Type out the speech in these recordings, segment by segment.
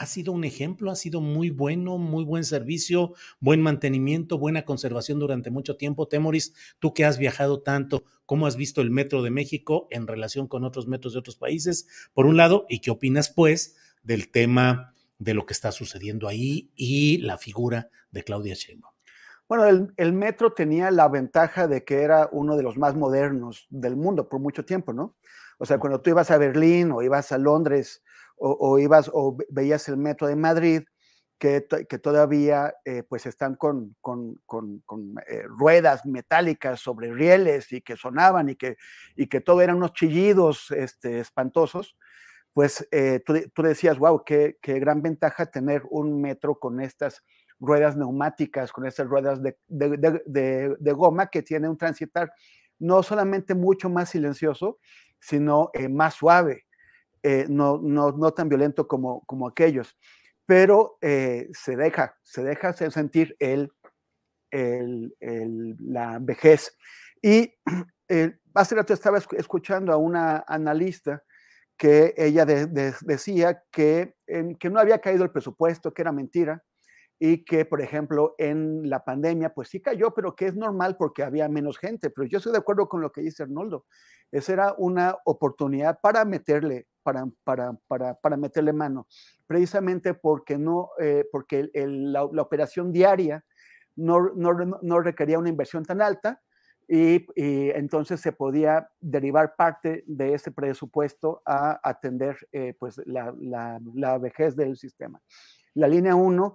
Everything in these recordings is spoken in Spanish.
ha sido un ejemplo, ha sido muy bueno, muy buen servicio, buen mantenimiento, buena conservación durante mucho tiempo. Temoris, tú que has viajado tanto, ¿cómo has visto el Metro de México en relación con otros metros de otros países? Por un lado, ¿y qué opinas pues del tema de lo que está sucediendo ahí y la figura de Claudia Sheinbaum? Bueno, el, el, metro tenía la ventaja de que era uno de los más modernos del mundo por mucho tiempo, ¿no? O sea, cuando tú ibas a Berlín o ibas a Londres o, ibas o veías el metro de Madrid, que, que todavía eh, pues están con, con, con, con eh, ruedas metálicas sobre rieles y que sonaban y que, y que todo eran unos chillidos este, espantosos, pues eh, tú, decías, wow, qué, qué, gran ventaja tener un metro con estas ruedas neumáticas, con estas ruedas de, de, de, goma que tiene un transitar no solamente mucho más silencioso, sino más suave, eh, no, no, no, tan violento como, como aquellos. Pero eh, se deja, se deja sentir el, el, la vejez. Y hace rato estaba escuchando a una analista que ella de, de, decía que, que no había caído el presupuesto, que era mentira, y que, por ejemplo, en la pandemia, pues sí cayó, pero que es normal porque había menos gente. Pero yo estoy de acuerdo con lo que dice Arnoldo. Esa era una oportunidad para meterle, para, para, para, para meterle mano, precisamente porque, no, eh, porque el, la, operación diaria no, no, no, requería una inversión tan alta y, entonces se podía derivar parte de ese presupuesto a atender eh, pues la, la, la, vejez del sistema. La línea 1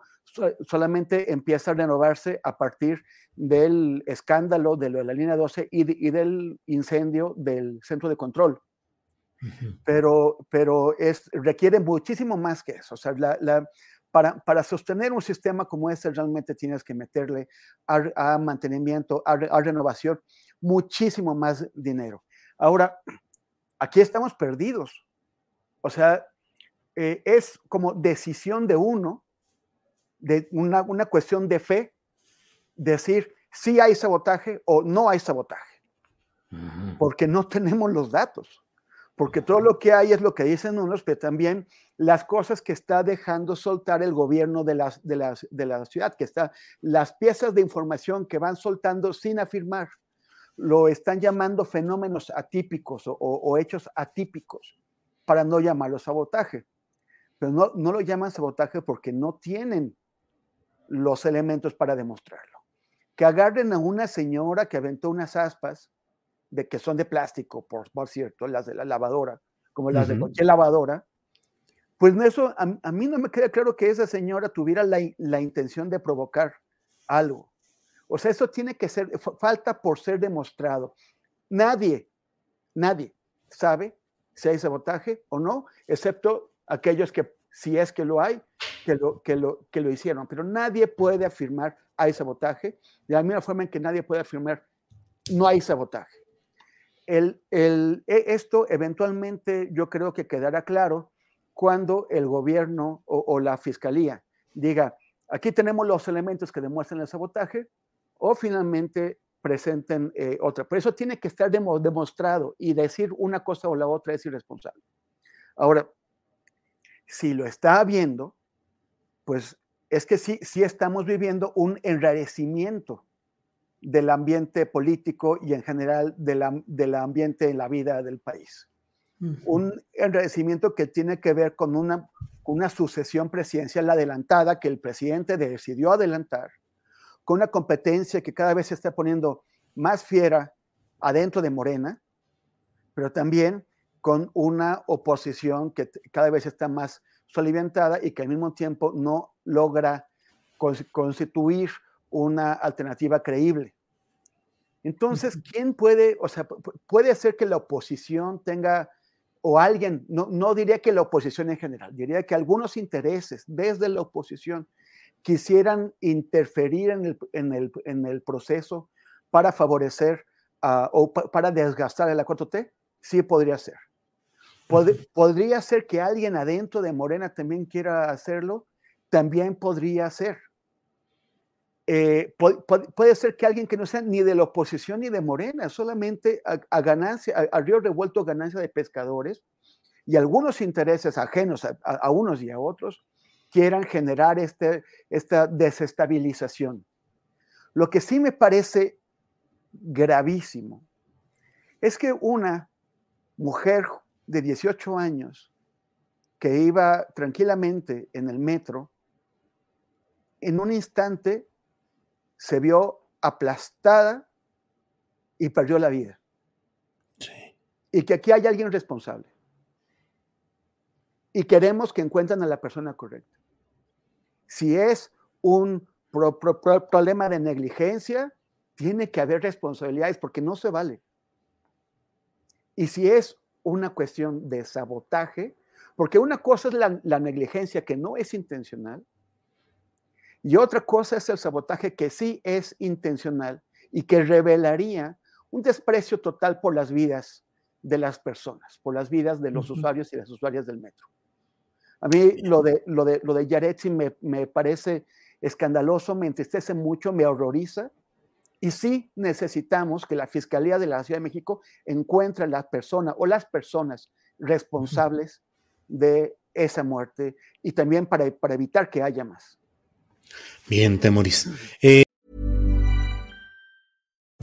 solamente empieza a renovarse a partir del escándalo de la línea 12 y, de, y del incendio del centro de control. Uh -huh. Pero, pero es, requiere muchísimo más que eso. O sea, la, la, para, para, sostener un sistema como este, realmente tienes que meterle a, a mantenimiento, a, a, renovación, muchísimo más dinero. Ahora, aquí estamos perdidos. O sea, eh, es como decisión de uno de una, una cuestión de fe, decir si hay sabotaje o no hay sabotaje, uh -huh. porque no tenemos los datos, porque todo lo que hay es lo que dicen unos, pero también las cosas que está dejando soltar el gobierno de la, de la, de la ciudad, que está, las piezas de información que van soltando sin afirmar, lo están llamando fenómenos atípicos o hechos atípicos, para no llamarlo sabotaje. Pero no, no lo llaman sabotaje porque no tienen los elementos para demostrarlo. Que agarren a una señora que aventó unas aspas de que son de plástico, por, por cierto, las de la lavadora, como las uh -huh. de cualquier lavadora, pues eso a, a, mí no me queda claro que esa señora tuviera la, la, intención de provocar algo. O sea, eso tiene que ser, falta por ser demostrado. Nadie, nadie sabe si hay sabotaje o no, excepto aquellos que, si es que lo hay, que lo, que lo, que lo hicieron, pero nadie puede afirmar hay sabotaje, de la misma forma en que nadie puede afirmar no hay sabotaje. El, el, e, esto eventualmente yo creo que quedará claro cuando el gobierno o, o la fiscalía diga, aquí tenemos los elementos que demuestran el sabotaje, o finalmente presenten eh, otra. Pero eso tiene que estar demo, demostrado y decir una cosa o la otra es irresponsable. Ahora, si lo está habiendo, pues es que sí, sí estamos viviendo un enrarecimiento del ambiente político y en general del ambiente en la vida del país. Un enrarecimiento que tiene que ver con una, una sucesión presidencial adelantada que el presidente decidió adelantar, con una competencia que cada vez se está poniendo más fiera adentro de Morena, pero también con una oposición que cada vez está más soliviantada y que al mismo tiempo no logra constituir una alternativa creíble. Entonces, ¿quién puede, o sea, puede hacer que la oposición tenga, o alguien, no, no diría que la oposición en general, diría que algunos intereses desde la oposición quisieran interferir en el, en el, en el proceso para favorecer uh, o pa para desgastar el la 4T? Sí podría ser. Pod podría ser que alguien adentro de Morena también quiera hacerlo, también podría ser. Eh, puede ser que alguien que no sea ni de la oposición ni de Morena, solamente a, a ganancia, a, río revuelto ganancia de pescadores y algunos intereses ajenos a, a, unos y a otros quieran generar este, esta desestabilización. Lo que sí me parece gravísimo es que una mujer de 18 años que iba tranquilamente en el metro, en un instante se vio aplastada y perdió la vida. Sí. Y que aquí hay alguien responsable. Y queremos que encuentren a la persona correcta. Si es un pro, pro, pro, problema de negligencia, tiene que haber responsabilidades porque no se vale. Y si es una cuestión de sabotaje, porque una cosa es la, la, negligencia que no es intencional y otra cosa es el sabotaje que sí es intencional y que revelaría un desprecio total por las vidas de las personas, por las vidas de los usuarios y las usuarias del metro. A mí lo de, lo de, lo de Yaretsi me, me parece escandaloso, me entristece mucho, me horroriza, y sí necesitamos que la Fiscalía de la Ciudad de México encuentre a la persona o las personas responsables de esa muerte y también para, para evitar que haya más. Bien, Temoris.